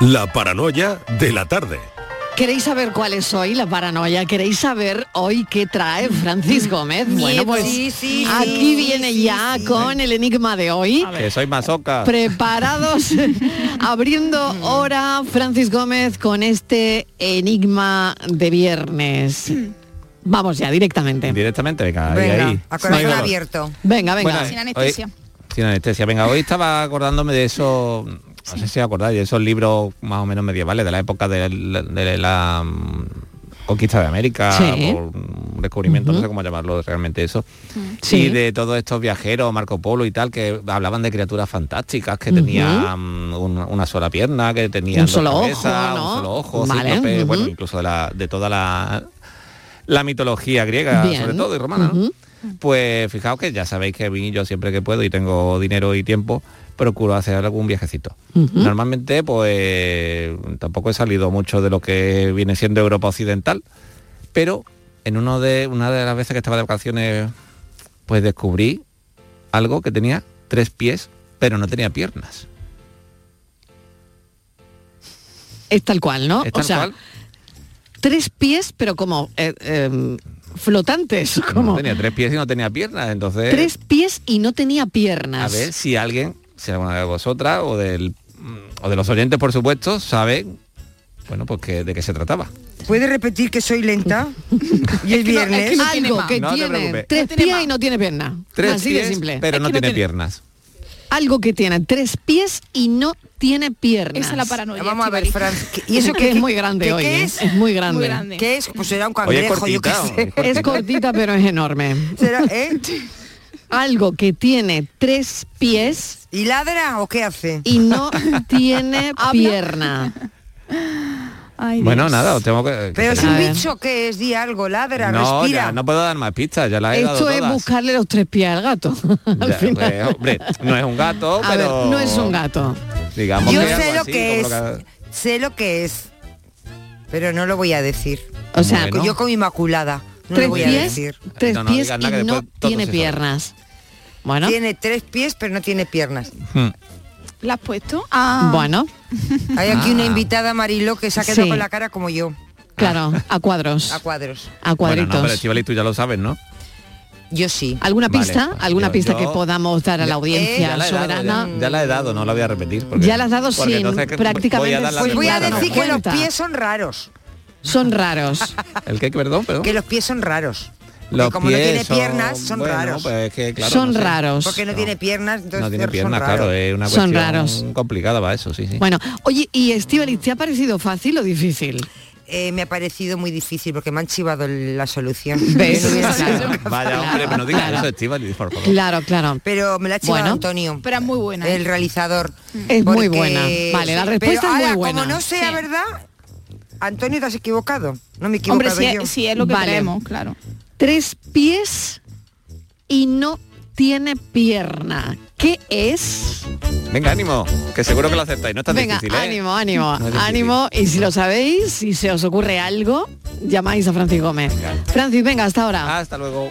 La paranoia de la tarde. ¿Queréis saber cuál es hoy la paranoia? ¿Queréis saber hoy qué trae Francis Gómez? Bueno, pues Sí, sí, aquí sí, viene sí, ya sí. con el enigma de hoy. Que soy masoca. Preparados, abriendo hora Francis Gómez con este enigma de viernes. Vamos ya, directamente. Directamente, venga, ahí, Venga, ahí. a corazón abierto. Venga, venga. Bueno, Sin hoy- anestesia. sin anestesia. Venga, hoy estaba acordándome de eso, no sé si acordáis, de esos libros más o menos medievales, de la época de la, de la, mm, conquista de América, Sí. por un descubrimiento, no sé cómo llamarlo realmente eso. Sí. Y de todos estos viajeros, Marco Polo y tal, que hablaban de criaturas fantásticas, que tenían un- una sola pierna, que tenían Un dos solo ojo, cabezas, ¿no? un solo ojo, Vale, bueno, incluso de, la, de toda la, la mitología griega, Bien. sobre todo, y romana. Pues fijaos que ya sabéis que vi yo siempre que puedo y tengo dinero y tiempo, procuro hacer algún viajecito. Normalmente, pues tampoco he salido mucho de lo que viene siendo Europa Occidental, pero en uno de, una de las veces que estaba de vacaciones, pues descubrí algo que tenía tres pies, pero no tenía piernas. Es tal cual, ¿no? Es o sea, cual. tres pies, pero como eh, eh, flotantes, No como tenía tres pies y no tenía piernas, entonces... tres pies y no tenía A piernas. ver si alguien, si alguna de vosotras o del o de los oyentes, por supuesto, saben, bueno, pues que, de qué se trataba. ¿Puedes repetir que soy lenta? y el Es que no- es viernes. que no tiene Algo más. que No tiene tres pies más. y no tiene pierna. Tres Así pies, de simple. pero Es no tiene tiene- piernas. Algo que tiene tres pies y no tiene piernas. Esa es la paranoia. Vamos a ver. Fran. ¿qué- Y eso que es muy grande hoy. ¿Qué ¿eh? es? Es muy grande. Muy grande. ¿Qué es? Pues será un Oye, es cangrejo, yo qué cortita, sé. es cortita. Es cortita pero es enorme. ¿Será, eh? Algo que tiene tres pies ¿Y ladra o qué hace? y no tiene pierna. Ay, Bueno, nada, os tengo que... Pero es un bicho que es, di algo, ladra, no, respira. ya, no puedo dar más pistas, ya las he dado Esto es todas. buscarle los tres pies al gato. al Ya, final. pues, hombre, no es un gato, A pero... ver, no es un gato. Digamos Yo que sé lo así, que es, como lo que- sé lo que es, pero no lo voy a decir. O sea, Bueno. Yo como inmaculada, no tres lo voy a pies, decir. tres No, no pies y que no tiene piernas. Bueno, Tiene tres pies, pero no tiene piernas. Hmm. ¿La has puesto? Ah, bueno, Hay aquí Ah. una invitada, Marilo, que se ha quedado Sí. con la cara como yo, claro, a cuadros, a cuadros. a Bueno, cuadritos. no, pero Estivali, tú ya lo sabes, ¿no? Yo sí. ¿Alguna Vale, pista? pues ¿Alguna yo- pista yo- que podamos dar a la Ya- audiencia ya la he dado, soberana? ya, ya la he dado, no la voy a repetir. Porque, Ya la has dado sin prácticamente voy a Pues voy a decir no que los pies son raros. Son raros. ¿El qué? Perdón, perdón. Que los pies son raros. Los como no pies tiene piernas, son bueno, raros. pues es que, claro, son no sé. raros. Porque no, tiene piernas, entonces No tiene son piernas, raros. claro, es una Son cuestión raros. complicada para eso, sí, sí. Bueno, oye, ¿y Estivali, te ha parecido fácil o difícil? Eh, me ha parecido muy difícil porque me han chivado la solución. No Claro. Vaya, hombre, pero no digas claro. eso, Estivali, por favor. Claro, claro. Pero me la ha chivado Bueno. Antonio. Pero es muy buena. ¿eh? el realizador. Es muy buena. Vale, la respuesta pero es muy ahora, buena. Como no sea Sí. verdad, Antonio, te has equivocado. No me he Hombre, equivocado si yo. es, si es lo que Vale. creemos, claro. Tres pies y no tiene pierna. ¿Qué es? Venga, ánimo, que seguro que lo aceptáis, no es tan Venga, difícil, ¿eh? ánimo, ánimo, No ánimo. Y si lo sabéis, si se os ocurre algo, llamáis a Francis Gómez. Venga. Francis, venga, hasta ahora. Hasta luego.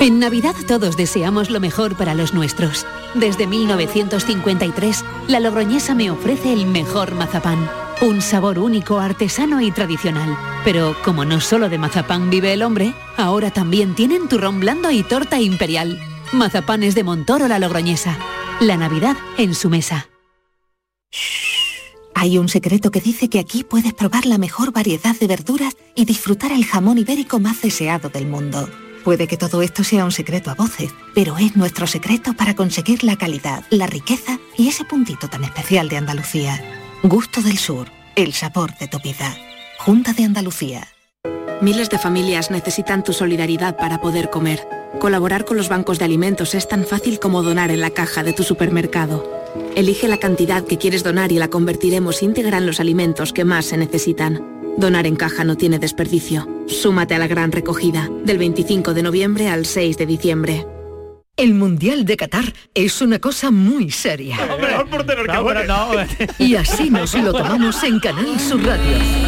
En Navidad todos deseamos lo mejor para los nuestros. Desde 1953, la Logroñesa me ofrece el mejor mazapán. Un sabor único, artesano y tradicional. Pero como no solo de mazapán vive el hombre, ahora también tienen turrón blando y torta imperial. Mazapanes de Montoro la Logroñesa. La Navidad en su mesa. Hay un secreto que dice que aquí puedes probar la mejor variedad de verduras y disfrutar el jamón ibérico más deseado del mundo. Puede que todo esto sea un secreto a voces, pero es nuestro secreto para conseguir la calidad, la riqueza y ese puntito tan especial de Andalucía. Gusto del Sur, el sabor de tu vida. Junta de Andalucía. Miles de familias necesitan tu solidaridad para poder comer. Colaborar con los bancos de alimentos es tan fácil como donar en la caja de tu supermercado. Elige la cantidad que quieres donar y la convertiremos íntegra en los alimentos que más se necesitan. Donar en caja no tiene desperdicio. Súmate a la gran recogida, del 25 de noviembre al 6 de diciembre. El Mundial de Qatar es una cosa muy seria. Y así nos lo tomamos en Canal Sur Radio.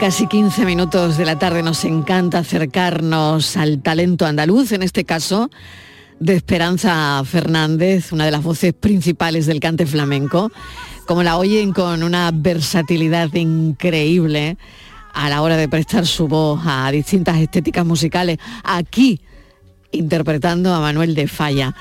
Casi 15 minutos de la tarde nos encanta acercarnos al talento andaluz, en este caso de Esperanza Fernández, una de las voces principales del cante flamenco, como la oyen con una versatilidad increíble a la hora de prestar su voz a distintas estéticas musicales, aquí interpretando a Manuel de Falla.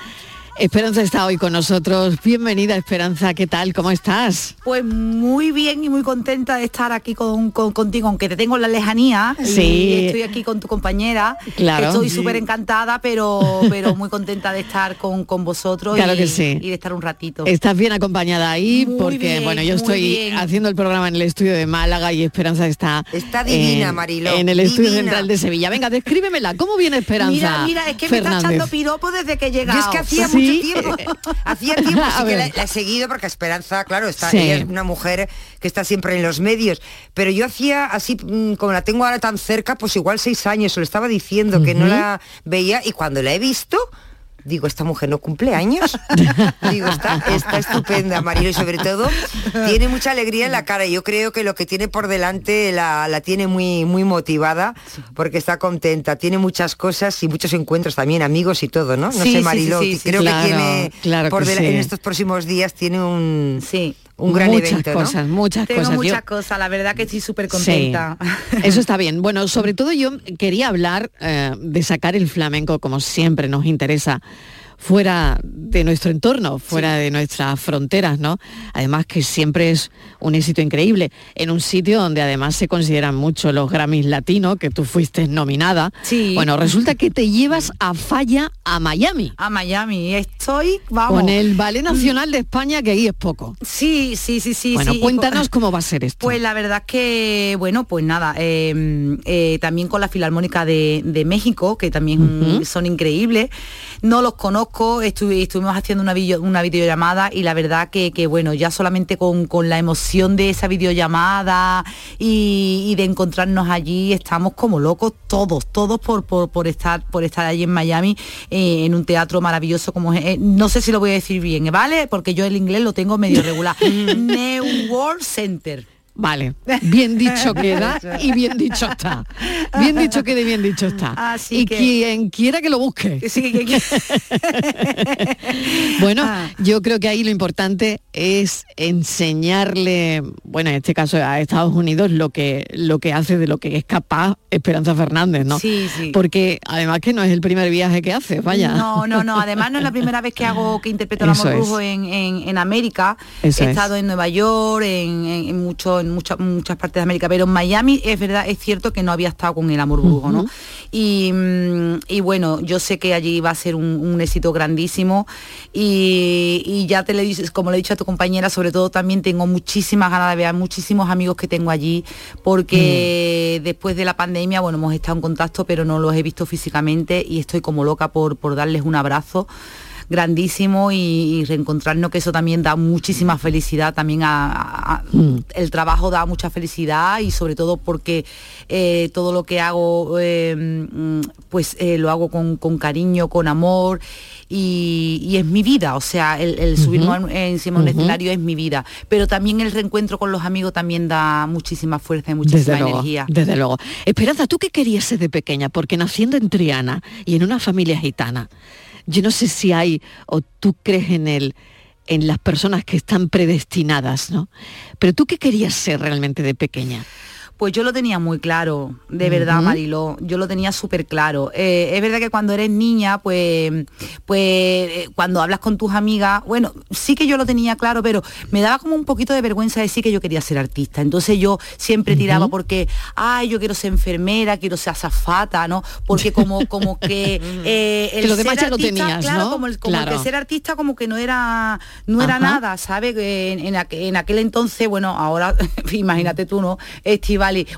Esperanza está hoy con nosotros. Bienvenida Esperanza, ¿qué tal? ¿Cómo estás? Pues muy bien y muy contenta de estar aquí con, con- contigo, aunque te tengo en la lejanía. y Sí. estoy aquí con tu compañera. Claro. Estoy Sí. súper encantada, pero, pero muy contenta de estar con, con vosotros Claro y, que sí. y de estar un ratito. Estás bien acompañada ahí Muy porque bien, bueno, yo estoy bien. haciendo el programa en el estudio de Málaga y Esperanza está Está divina, en, Mariló, en el estudio divina. central de Sevilla. Venga, descríbemela. ¿Cómo viene Esperanza? Mira, mira, es que me está echando piropo desde que llegado. es que hacía Sí. mucho tiempo, hacía tiempo sí que la, he seguido porque Esperanza, claro, está, Sí. ella es una mujer que está siempre en los medios, pero yo hacía así, mm, como la tengo ahora tan cerca, pues igual seis años, se lo estaba diciendo, que no la veía y cuando la he visto, digo, esta mujer no cumple años. digo, está, está estupenda, Marilo, y sobre todo tiene mucha alegría en la cara. Yo creo que lo que tiene por delante la, la tiene muy, muy motivada porque está contenta. Tiene muchas cosas y muchos encuentros también, amigos y todo, ¿no? No Sí, sé, Marilo, sí, sí, creo claro, que tiene claro por que en estos próximos días tiene un, Sí. Un gran muchas evento, ¿no? cosas, muchas Tengo cosas. Yo- muchas cosas, la verdad que estoy súper Sí, contenta. eso está bien. Bueno, sobre todo yo quería hablar eh, de sacar el flamenco, como siempre nos interesa, fuera de nuestro entorno, fuera de nuestras fronteras, ¿no? Además que siempre es un éxito increíble, en un sitio donde además se consideran mucho los Grammys latinos, que tú fuiste nominada. Sí. Bueno, resulta que te llevas a Falla a Miami. A Miami, estoy, vamos. Con el Ballet Nacional de España, que ahí es poco. Sí, sí, sí, sí. bueno, sí. cuéntanos cómo va a ser esto. Pues la verdad que, bueno, pues nada, eh, eh, también con la Filarmónica de, de México, que también son increíbles. No los conozco, estuvi- estuvimos haciendo una, video- una videollamada y la verdad que, que, bueno, ya solamente con, con la emoción de esa videollamada y, y de encontrarnos allí, estamos como locos todos, todos por, por, por estar, por estar allí en Miami, eh, en un teatro maravilloso como es, eh, no sé si lo voy a decir bien, ¿vale? Porque yo el inglés lo tengo medio regular. New World Center. Vale, bien dicho queda y bien dicho está. Bien dicho queda y bien dicho está. Así y que- quien quiera que lo busque. Sí, que- que- Bueno, Ah. yo creo que ahí lo importante es enseñarle, bueno, en este caso a Estados Unidos, lo que, lo que hace de lo que es capaz Esperanza Fernández, ¿no? Sí, sí. Porque además que no es el primer viaje que hace, vaya. No, no, no. Además no es la primera vez que hago que interpreto el amor en, en- en América. Eso He es. estado en Nueva York, en, en- en mucho, en muchas muchas partes de América, pero en Miami es verdad, es cierto que no había estado con el amor brujo, ¿no? Y, mm, y bueno, yo sé que allí va a ser un, un éxito grandísimo y, y ya te le dices, como le he dicho a tu compañera, sobre todo también tengo muchísimas ganas de ver a muchísimos amigos que tengo allí, porque después de la pandemia, bueno, hemos estado en contacto, pero no los he visto físicamente y estoy como loca por, por darles un abrazo grandísimo y, y reencontrarnos que eso también da muchísima felicidad también a, a- a- el trabajo da mucha felicidad y sobre todo porque eh, todo lo que hago eh, mm, pues eh, lo hago con, con cariño con amor y, y es mi vida. O sea el, el encima de un escenario es mi vida. Pero también el reencuentro con los amigos también da muchísima fuerza y muchísima Desde luego, energía. desde luego. Esperanza, ¿tú qué querías ser de pequeña? Porque naciendo en Triana y en una familia gitana, yo no sé si hay o tú crees en el en las personas que están predestinadas, ¿no? Pero tú qué querías ser realmente de pequeña? Pues yo lo tenía muy claro, de verdad. Mariló. Yo lo tenía súper claro. Eh, es verdad que cuando eres niña, pues, pues eh, cuando hablas con tus amigas, bueno, sí que yo lo tenía claro, pero me daba como un poquito de vergüenza decir que yo quería ser artista. Entonces yo siempre tiraba porque, ay, yo quiero ser enfermera, quiero ser azafata, ¿no? Porque como, como que eh, Que lo demás ser ya lo artista, tenías, claro, ¿no? como, el, como el Claro. que ser artista como que no era, no era nada, ¿sabes? En, en aqu- en aquel entonces, bueno, ahora imagínate tú, ¿no?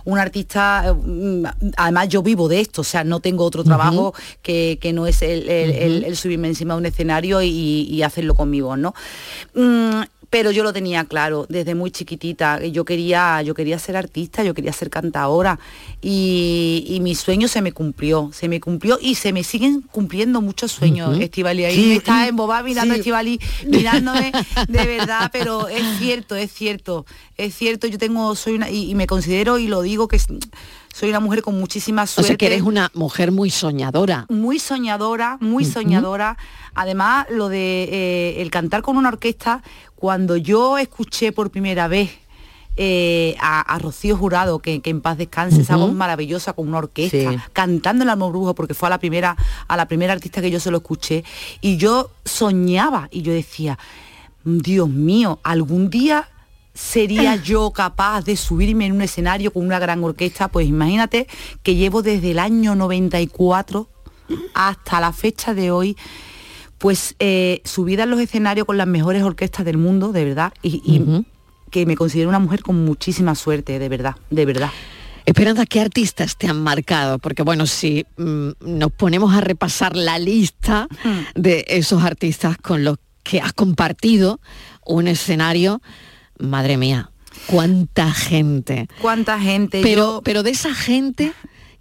Un artista, eh, mm, además yo vivo de esto, o sea, no tengo otro trabajo que, que no es el, el- el- el subirme encima de un escenario y, y hacerlo conmigo, ¿no? Mm, pero yo lo tenía claro desde muy chiquitita yo quería yo quería ser artista yo quería ser cantadora y, y mi sueño se me cumplió se me cumplió y se me siguen cumpliendo muchos sueños Ujú. Estivali ahí Sí, me está embobada mirando a sí. Estivali mirándome de verdad pero es cierto es cierto es cierto yo tengo soy una y, y me considero y lo digo que soy una mujer con muchísima O suerte sea, que eres una mujer muy soñadora. muy soñadora, muy soñadora. Además, lo de eh, el cantar con una orquesta, cuando yo escuché por primera vez eh, a, a Rocío Jurado, que, que en paz descanse, esa voz maravillosa con una orquesta, Sí. cantando el Amor Brujo, porque fue a la primera, a la primera artista que yo se lo escuché, y yo soñaba, y yo decía, Dios mío, algún día sería yo capaz de subirme en un escenario con una gran orquesta, pues imagínate que llevo desde el año 94 hasta la fecha de hoy, pues eh, subida en los escenarios con las mejores orquestas del mundo, de verdad, y, y que me considero una mujer con muchísima suerte, de verdad, de verdad. Esperanza, ¿qué artistas te han marcado? Porque bueno, si mm, nos ponemos a repasar la lista de esos artistas con los que has compartido un escenario, madre mía, cuánta gente. ¿Cuánta gente? Pero, Yo- pero de esa gente,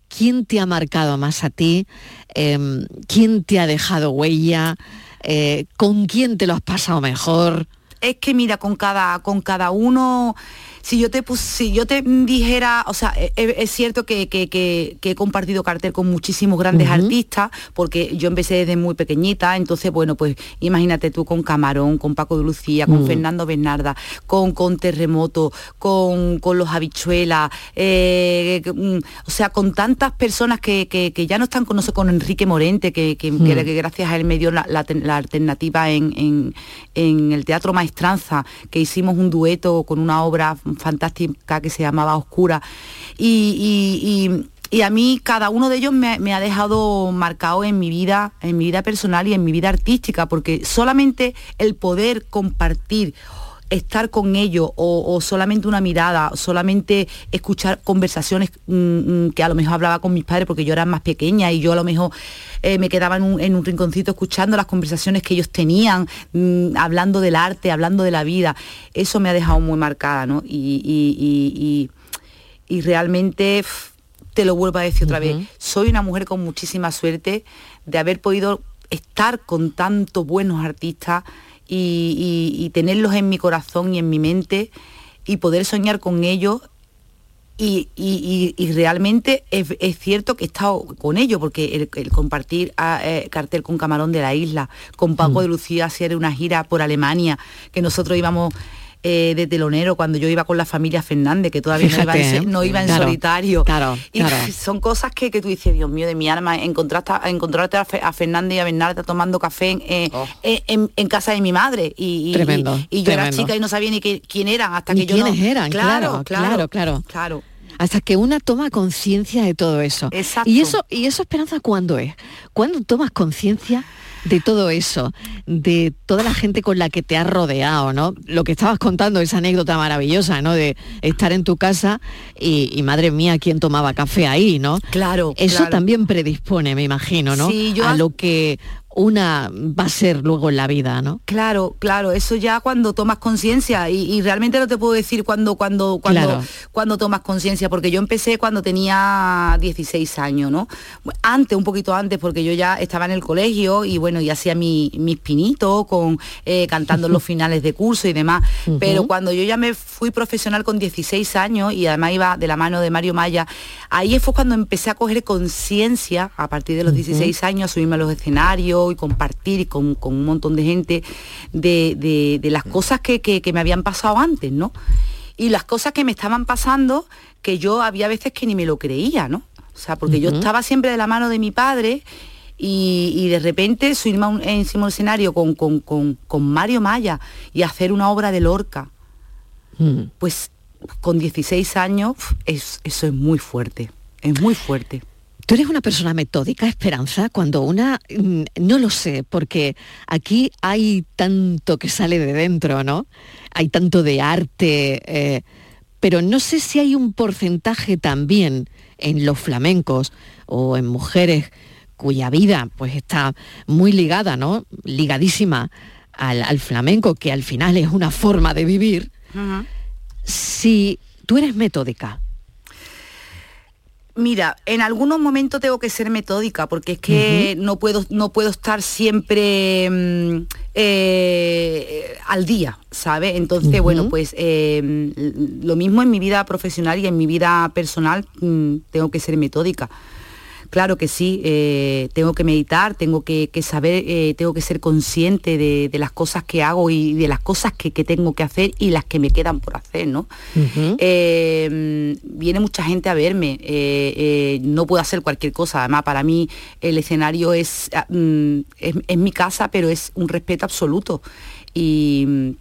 ¿quién te ha marcado más a ti? Em, ¿Quién te ha dejado huella? Eh, ¿Con quién te lo has pasado mejor? es que mira, con cada, con cada uno, si yo te pus- si yo te dijera, o sea, e- e- es, cierto que, que- que- que he compartido cartel con muchísimos grandes artistas, porque yo empecé desde muy pequeñita, entonces bueno, pues imagínate tú con Camarón, con Paco de Lucía, con Mm. Fernando Bernarda, con, con Terremoto, con, con los habichuelas, eh, mm, o sea, con tantas personas que, ya no están con nosotros, con Enrique Morente, que, que gracias a él me dio la, la la alternativa en, en- en el Teatro Maestranza, que hicimos un dueto con una obra fantástica que se llamaba Oscura. Y, y- a mí cada uno de ellos me ha dejado marcado en mi vida, en mi vida personal y en mi vida artística, porque solamente el poder compartir estar con ellos o, o solamente una mirada, solamente escuchar conversaciones mm, mm, que a lo mejor hablaba con mis padres porque yo era más pequeña y yo a lo mejor eh, me quedaba en un, en un rinconcito escuchando las conversaciones que ellos tenían, mm, hablando del arte, hablando de la vida. Eso me ha dejado muy marcada, ¿no? Y, y- y- realmente te lo vuelvo a decir otra vez, soy una mujer con muchísima suerte de haber podido estar con tantos buenos artistas y, y- y tenerlos en mi corazón y en mi mente y poder soñar con ellos. Y, y- realmente es, es cierto que he estado con ellos, porque el, el compartir ah, eh, cartel con Camarón de la Isla, con Paco de Lucía hacer una gira por Alemania, que nosotros íbamos eh, de telonero cuando yo iba con la familia Fernández, que todavía no iba en, Fíjate, se- ¿eh? no iba en Claro, solitario. claro, y claro. son cosas que, que tú dices, Dios mío, de mi alma, encontraste, encontrarte a, Fe- a Fernández y a Bernarda tomando café en, eh, en- en- en casa de mi madre. Y, y- Tremendo, y- y yo era chica y no sabía ni qué- quién eran hasta Ni que yo no- eran, claro, claro, claro, claro. Hasta que una toma conciencia de todo eso. Exacto. Y eso, y eso Esperanza, ¿cuándo es? ¿Cuándo tomas conciencia de todo eso? De toda la gente con la que te has rodeado, ¿no? Lo que estabas contando, esa anécdota maravillosa, ¿no? De estar en tu casa y, y, madre mía, quién tomaba café ahí, ¿no? Claro. Eso claro. también predispone, me imagino, ¿no? Sí, yo a lo que una va a ser luego en la vida, ¿no? Claro, claro, eso ya cuando tomas conciencia y, y realmente no te puedo decir cuando cuando cuando Claro. cuando tomas conciencia porque yo empecé cuando tenía 16 años, ¿no? Antes, un poquito antes porque yo ya estaba en el colegio y bueno, y hacía mi, mis pinitos con eh, cantando los finales de curso y demás, pero cuando yo ya me fui profesional con 16 años y además iba de la mano de Mario Maya, ahí fue cuando empecé a coger conciencia a partir de los 16 años, a subirme a los escenarios y compartir con, con un montón de gente de, de- de las cosas que, que- que me habían pasado antes, ¿no? Y las cosas que me estaban pasando que yo había veces que ni me lo creía, ¿no? O sea, porque yo estaba siempre de la mano de mi padre y, y de repente subirme encima del escenario con, con- con- con Mario Maya y hacer una obra de Lorca, pues con 16 años es- eso es muy fuerte, es muy fuerte. Tú eres una persona metódica, Esperanza, cuando una, mm, no lo sé, porque aquí hay tanto que sale de dentro, ¿no? Hay tanto de arte, eh, pero no sé si hay un porcentaje también en los flamencos o en mujeres cuya vida pues está muy ligada, ¿no? Ligadísima al, al flamenco, que al final es una forma de vivir. Si tú eres metódica, Mira, en algunos momentos tengo que ser metódica porque es que no puedo no puedo estar siempre mm, eh, al día, ¿sabes? Entonces, bueno, pues eh, lo mismo en mi vida profesional y en mi vida personal mm, tengo que ser metódica. Claro que sí, eh, tengo que meditar, tengo que, que saber, eh, tengo que ser consciente de, de las cosas que hago y de las cosas que, que tengo que hacer y las que me quedan por hacer, ¿no? Eh, viene mucha gente a verme, no puedo hacer cualquier cosa, además para mí el escenario es, ah, mm, es, es mi casa, pero es un respeto absoluto. Y,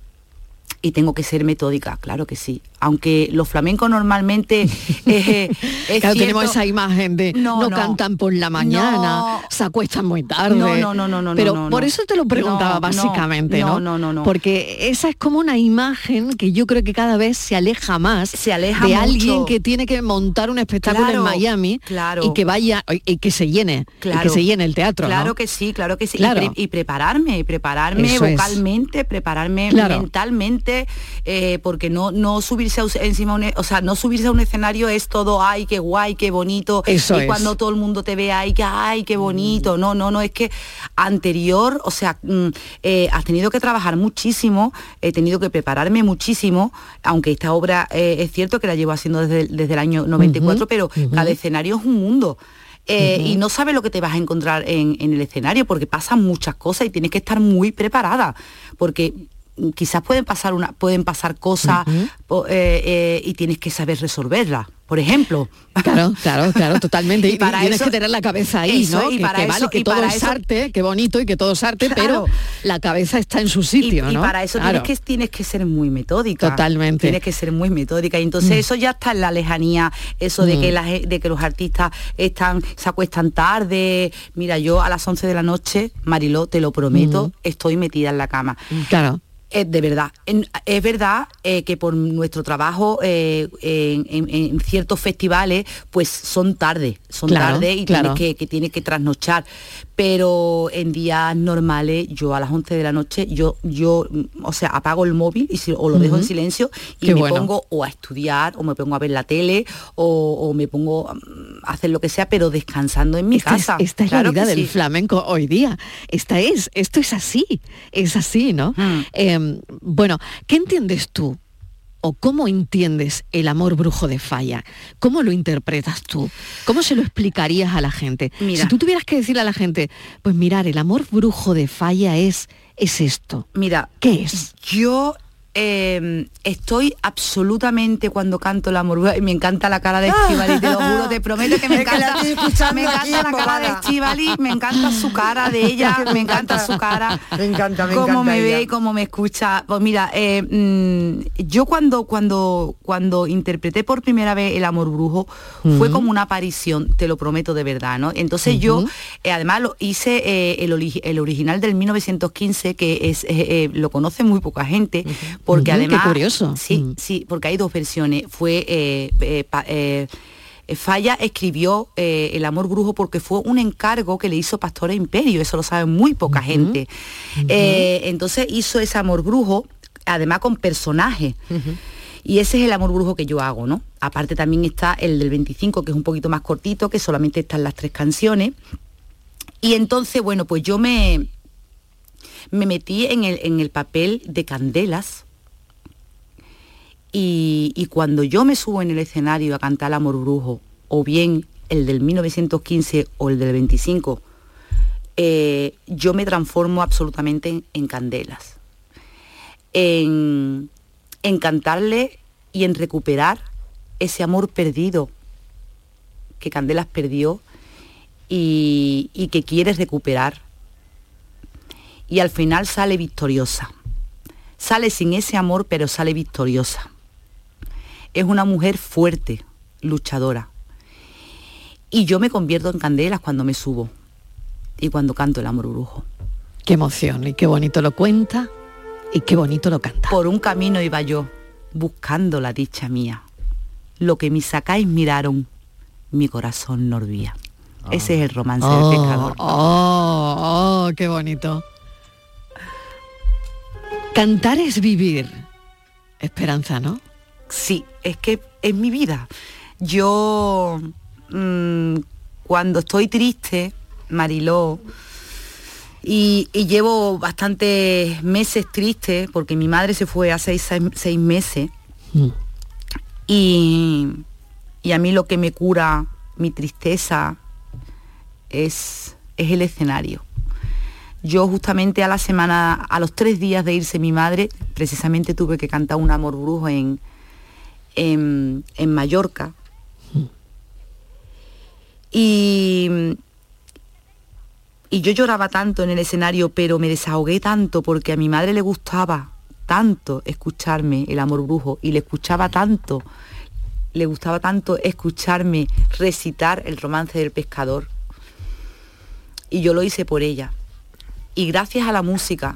y tengo que ser metódica, claro que sí. Aunque los flamencos normalmente eh, es Claro, tenemos esa imagen de no, No, no. cantan por la mañana, se acuestan muy tarde. No, no, no, no, no, Pero por eso te lo preguntaba básicamente, ¿no? no, no, no, no. Porque esa es como una imagen que yo creo que cada vez se aleja más Se aleja de mucho. alguien que tiene que montar un espectáculo Claro, en Miami claro. y que vaya y que se llene, y que Claro. se llene el teatro. Claro que sí, claro que sí. Y Claro. pre- Y, prepararme, y prepararme Eso es. vocalmente, prepararme Claro. mentalmente, eh, porque no, no subirse encima, un e- o sea, no subirse a un escenario es todo, ay, qué guay, qué bonito. Eso y es. cuando todo el mundo te ve, ay, que, ay, qué bonito. No, no, no, es que anterior, o sea, mm, eh, has tenido que trabajar muchísimo, he tenido que prepararme muchísimo, aunque esta obra eh, es cierto que la llevo haciendo desde, desde el año 94, pero cada escenario es un mundo. Eh. Y no sabes lo que te vas a encontrar en, en el escenario porque pasan muchas cosas y tienes que estar muy preparada porque mm, quizás pueden pasar una pueden pasar cosas eh, eh, y tienes que saber resolverlas por ejemplo Claro, claro, claro, totalmente. Y para tienes eso- que tener la cabeza ahí, eso, ¿no? y que, para que vale, eso- que y todo para es arte, qué bonito y que todo es arte, Claro. pero la cabeza está en su sitio, y, y ¿no? para eso Claro. tienes que tienes que ser muy metódica Totalmente. tienes que ser muy metódica y entonces Mm. eso ya está en la lejanía eso de que Mm. la ge- de que los artistas están se acuestan tarde mira yo a las 11 de la noche Mariló te lo prometo Mm. estoy metida en la cama Claro. Eh, de verdad, es verdad eh, que por nuestro trabajo eh, en, en- en ciertos festivales, pues son tarde, son Claro, tarde y claro. tienes que, que tienes que trasnochar. Pero en días normales, yo a las 11 de la noche, yo, yo, mm, o sea, apago el móvil y si- o lo dejo en silencio y Qué me bueno. pongo o a estudiar o me pongo a ver la tele o, o me pongo mm, a hacer lo que sea, pero descansando en mi Esta es, casa. esta es Claro la vida del sí. flamenco hoy día. Esta es, esto es así, es así, ¿no? Hmm. Eh, bueno, ¿qué entiendes tú? ¿O cómo entiendes el amor brujo de Falla? ¿Cómo lo interpretas tú? ¿Cómo se lo explicarías a la gente? Mira. Si tú tuvieras que decirle a la gente, pues mirar, el amor brujo de Falla es, es esto. Mira, ¿qué es? Yo eh, estoy absolutamente cuando canto la morbuja y me encanta la cara de Estivali, te lo juro, te prometo que me encanta, me encanta la cara de. Estivali, me encanta su cara de ella, me encanta su cara, Me encanta, me cómo me ve y cómo me escucha. Pues mira, eh, mm, yo cuando cuando cuando interpreté por primera vez el amor brujo fue Ujú. como una aparición, te lo prometo de verdad, ¿no? Entonces yo eh, además lo hice eh, el, el original del 1915 que es lo conoce muy poca gente porque Ujú, qué además curioso. sí Mm. sí porque hay dos versiones fue eh, eh, pa- eh, Falla escribió eh, El amor brujo porque fue un encargo que le hizo Pastora Imperio, eso lo sabe muy poca gente. Eh, entonces hizo ese amor brujo, además con personaje. Y ese es el amor brujo que yo hago, ¿no? Aparte también está el del 25, que es un poquito más cortito, que solamente están las tres canciones. Y entonces, bueno, pues yo me, me metí en el, en el papel de Candelas. Y, cuando yo me subo en el escenario a cantar amor brujo, o bien el del 1915 o el del 25, eh, yo me transformo absolutamente en, en Candelas. En, en cantarle y en recuperar ese amor perdido que Candelas perdió y, y que quiere recuperar. Y al final sale victoriosa. Sale sin ese amor, pero sale victoriosa. Es una mujer fuerte, luchadora. Y yo me convierto en Candelas cuando me subo y cuando canto el amor brujo. Qué emoción y qué bonito lo cuenta y qué bonito lo canta. Por un camino iba yo, buscando la dicha mía. Lo que mis sacáis miraron, mi corazón no olvida. Ese es el romance del Oh, pescador. oh, oh, qué bonito. Cantar es vivir. Esperanza, ¿no? Sí, es que es mi vida. Yo mm, cuando estoy triste, Mariló, y, y llevo bastantes meses triste, porque mi madre se fue hace seis, seis meses, Mm. y, y a mí lo que me cura mi tristeza es, es el escenario. Yo justamente a la semana, a los tres días de irse mi madre, precisamente tuve que cantar un amor brujo en, en, en Mallorca. Y, y yo lloraba tanto en el escenario, pero me desahogué tanto porque a mi madre le gustaba tanto escucharme el amor brujo y le escuchaba tanto, le gustaba tanto escucharme recitar el romance del pescador. Y yo lo hice por ella. Y gracias a la música,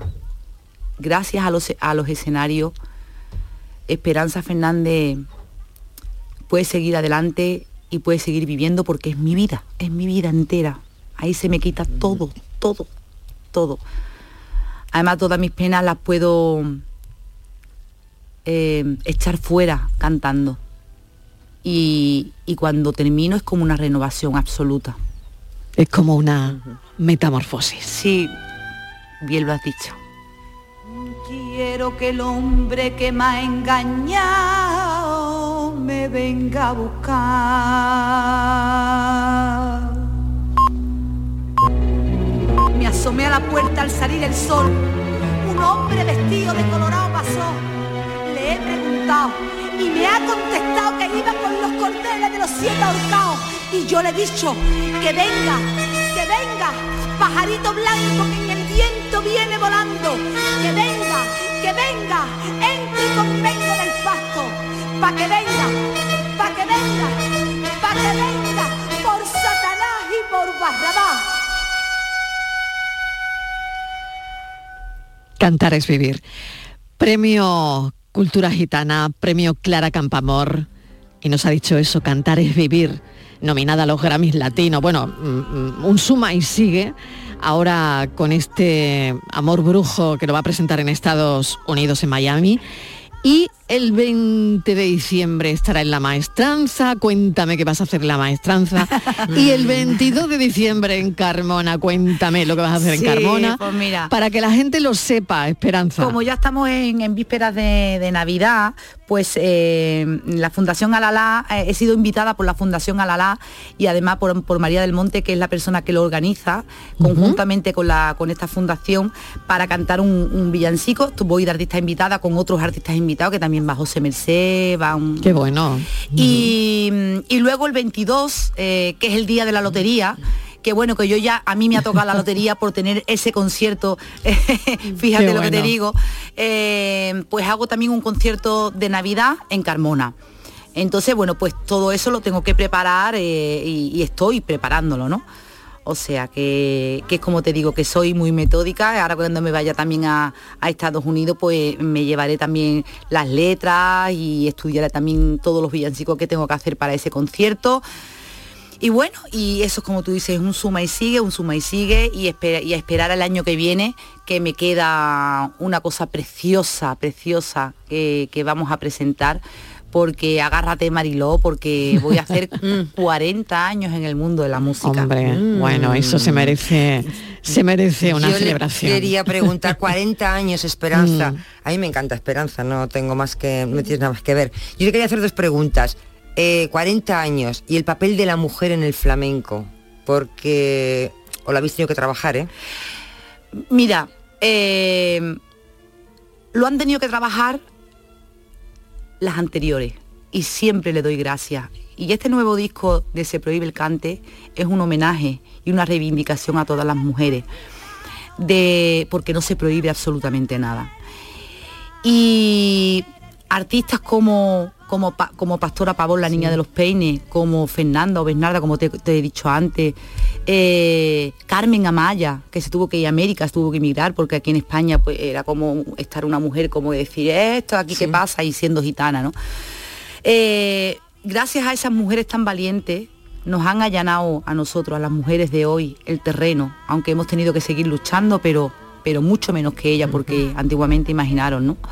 gracias a los, a los escenarios, Esperanza Fernández puede seguir adelante y puede seguir viviendo porque es mi vida, es mi vida entera. Ahí se me quita todo, todo, todo. Además todas mis penas las puedo eh, echar fuera cantando. Y, y cuando termino es como una renovación absoluta. Es como una metamorfosis. Sí, bien lo has dicho. Quiero que el hombre que me ha engañado me venga a buscar. Me asomé a la puerta al salir el sol. Un hombre vestido de colorado pasó. Le he preguntado y me ha contestado que iba con los cordeles de los siete ahorcados. Y yo le he dicho que venga, que venga, pajarito blanco que en el viento viene volando. Que venga, que venga, entre y convenga del pasto. Pa' que venga, pa' que venga, pa' que venga, por Satanás y por Barrabás. Cantar es vivir. Premio Cultura Gitana, Premio Clara Campamor. Y nos ha dicho eso, cantar es vivir, nominada a los Grammys Latinos. Bueno, mm, mm, un suma y sigue ahora con este Amor Brujo que lo va a presentar en Estados Unidos, en Miami. Y el 20 de diciembre estará en la maestranza. Cuéntame qué vas a hacer en la maestranza. y el 22 de diciembre en Carmona. Cuéntame lo que vas a hacer Sí, en Carmona. pues mira. Para que la gente lo sepa, Esperanza. Como ya estamos en, en vísperas de, de Navidad, pues eh, la Fundación Alalá, eh, he sido invitada por la Fundación Alalá y además por, por María del Monte, que es la persona que lo organiza, conjuntamente con, la, con esta fundación, para cantar un, un villancico. Voy de artista invitada con otros artistas invitados, que también va José Merced, va un... Qué bueno. Y, y luego el 22, eh, que es el día de la lotería, que bueno, que yo ya, a mí me ha tocado la lotería por tener ese concierto, fíjate lo que te digo, eh, pues hago también un concierto de Navidad en Carmona. Entonces, bueno, pues todo eso lo tengo que preparar eh, y, y estoy preparándolo, ¿no? O sea que, que es como te digo, que soy muy metódica. Ahora cuando me vaya también a, a Estados Unidos, pues me llevaré también las letras y estudiaré también todos los villancicos que tengo que hacer para ese concierto. Y bueno, y eso es como tú dices, un suma y sigue, un suma y sigue, y, esperar al año que viene, que me queda una cosa preciosa, preciosa, que vamos a presentar, porque agárrate Mariló, porque voy a hacer 40 años en el mundo de la música. Hombre, bueno, eso se merece, se merece una Yo le celebración. quería preguntar, 40 años, Esperanza. Mm. A mí me encanta Esperanza, no tengo más que, no tienes nada más que ver. Yo le quería hacer dos preguntas. Eh, 40 años y el papel de la mujer en el flamenco, porque o la habéis tenido que trabajar, ¿eh? Mira, eh, lo han tenido que trabajar las anteriores y siempre le doy gracias. Y este nuevo disco de Se Prohíbe el Cante es un homenaje y una reivindicación a todas las mujeres, de, porque no se prohíbe absolutamente nada. Y artistas como, como, Pa- como Pastora Pavón, la niña de los peines, como Fernanda o Bernarda, como te, te he dicho antes, eh, Carmen Amaya, que se tuvo que ir a América, se tuvo que emigrar, porque aquí en España pues, era como estar una mujer, como decir, esto aquí qué pasa, y siendo gitana, ¿no? Eh, gracias a esas mujeres tan valientes, nos han allanado a nosotros, a las mujeres de hoy, el terreno, aunque hemos tenido que seguir luchando, pero, pero mucho menos que ella, porque antiguamente imaginaron, ¿no?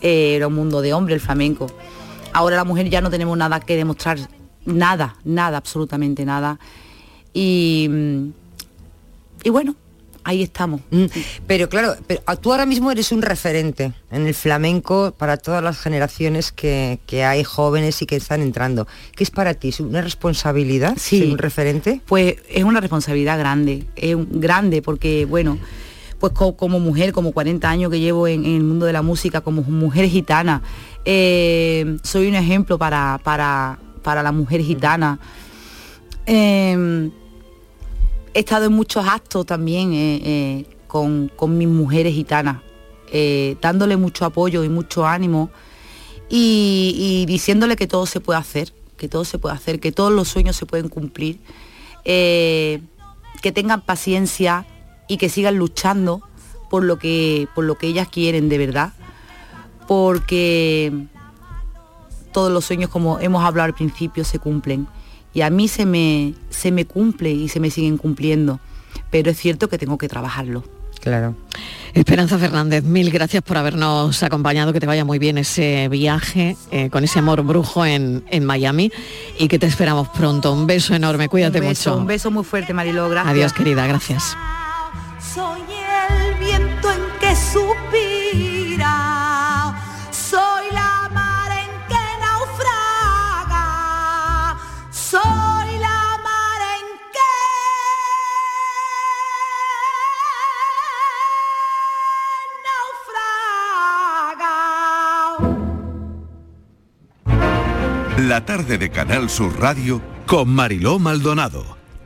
Eh, era un mundo de hombre el flamenco. Ahora la mujer ya no tenemos nada que demostrar, nada, nada, absolutamente nada. Y, mm, y bueno, ahí estamos. Mm, Pero claro, pero tú ahora mismo eres un referente en el flamenco para todas las generaciones que, que hay jóvenes y que están entrando. ¿Qué es para ti? ¿Es una responsabilidad Sí. ser un referente? Pues es una responsabilidad grande, es un- grande porque, bueno, pues co- como mujer, como 40 años que llevo en, el mundo de la música, como mujer gitana, eh, soy un ejemplo para, para, para la mujer gitana. Eh, he estado en muchos actos también eh, eh, con, con mis mujeres gitanas, dándole mucho apoyo y mucho ánimo y, y diciéndole que todo se puede hacer, que todo se puede hacer, que todos los sueños se pueden cumplir, que tengan paciencia y que sigan luchando por lo que, por lo que ellas quieren de verdad, porque todos los sueños, como hemos hablado al principio, se cumplen. Y a mí se me, se me cumple y se me siguen cumpliendo. Pero es cierto que tengo que trabajarlo. Claro. Esperanza Fernández, mil gracias por habernos acompañado, que te vaya muy bien ese viaje eh, con ese amor brujo en, en Miami y que te esperamos pronto. Un beso enorme, cuídate un beso, mucho. Un beso muy fuerte, Mariló. Gracias. Adiós querida, gracias. Soy el viento en que suspira, soy la mar en que naufraga, soy la mar en que naufraga. La tarde de Canal Sur Radio con Mariló Maldonado.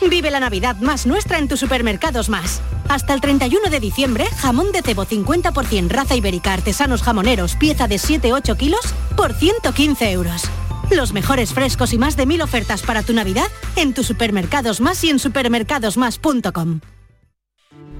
Vive la Navidad más nuestra en tus supermercados más. Hasta el 31 de diciembre, jamón de cebo 50% raza ibérica artesanos jamoneros, pieza de 7-8 kilos, por 115 euros. Los mejores frescos y más de mil ofertas para tu Navidad en tus supermercados más y en supermercadosmás.com.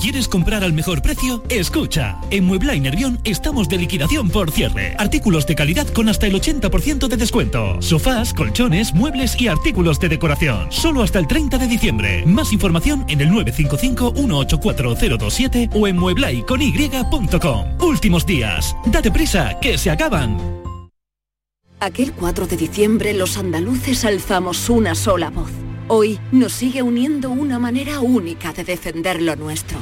¿Quieres comprar al mejor precio? Escucha, en Muebla y Nervión estamos de liquidación por cierre. Artículos de calidad con hasta el 80% de descuento. Sofás, colchones, muebles y artículos de decoración. Solo hasta el 30 de diciembre. Más información en el 955-184027 o en mueblaycony.com. Últimos días. Date prisa, que se acaban. Aquel 4 de diciembre los andaluces alzamos una sola voz. Hoy nos sigue uniendo una manera única de defender lo nuestro.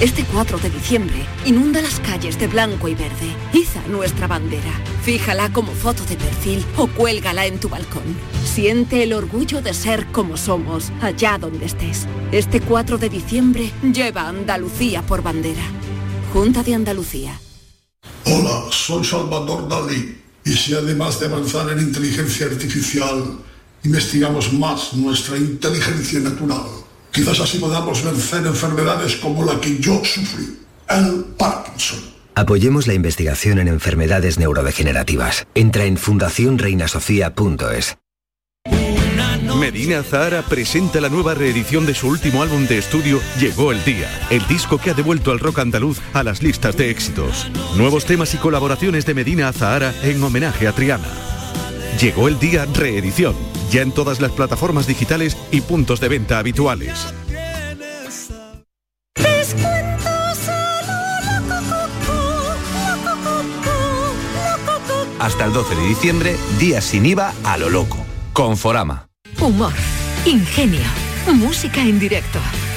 Este 4 de diciembre, inunda las calles de blanco y verde. Iza nuestra bandera. Fíjala como foto de perfil o cuélgala en tu balcón. Siente el orgullo de ser como somos, allá donde estés. Este 4 de diciembre, lleva Andalucía por bandera. Junta de Andalucía. Hola, soy Salvador Dalí. Y si además de avanzar en inteligencia artificial, investigamos más nuestra inteligencia natural, quizás así podamos vencer enfermedades como la que yo sufrí, el Parkinson. Apoyemos la investigación en enfermedades neurodegenerativas. Entra en fundacionreinasofía.es. Medina Zahara presenta la nueva reedición de su último álbum de estudio Llegó el Día, el disco que ha devuelto al rock andaluz a las listas de éxitos. Nuevos temas y colaboraciones de Medina Zahara en homenaje a Triana. Llegó el día reedición, ya en todas las plataformas digitales y puntos de venta habituales. Hasta el 12 de diciembre, día sin IVA a lo loco. Con Forama. Humor, ingenio, música en directo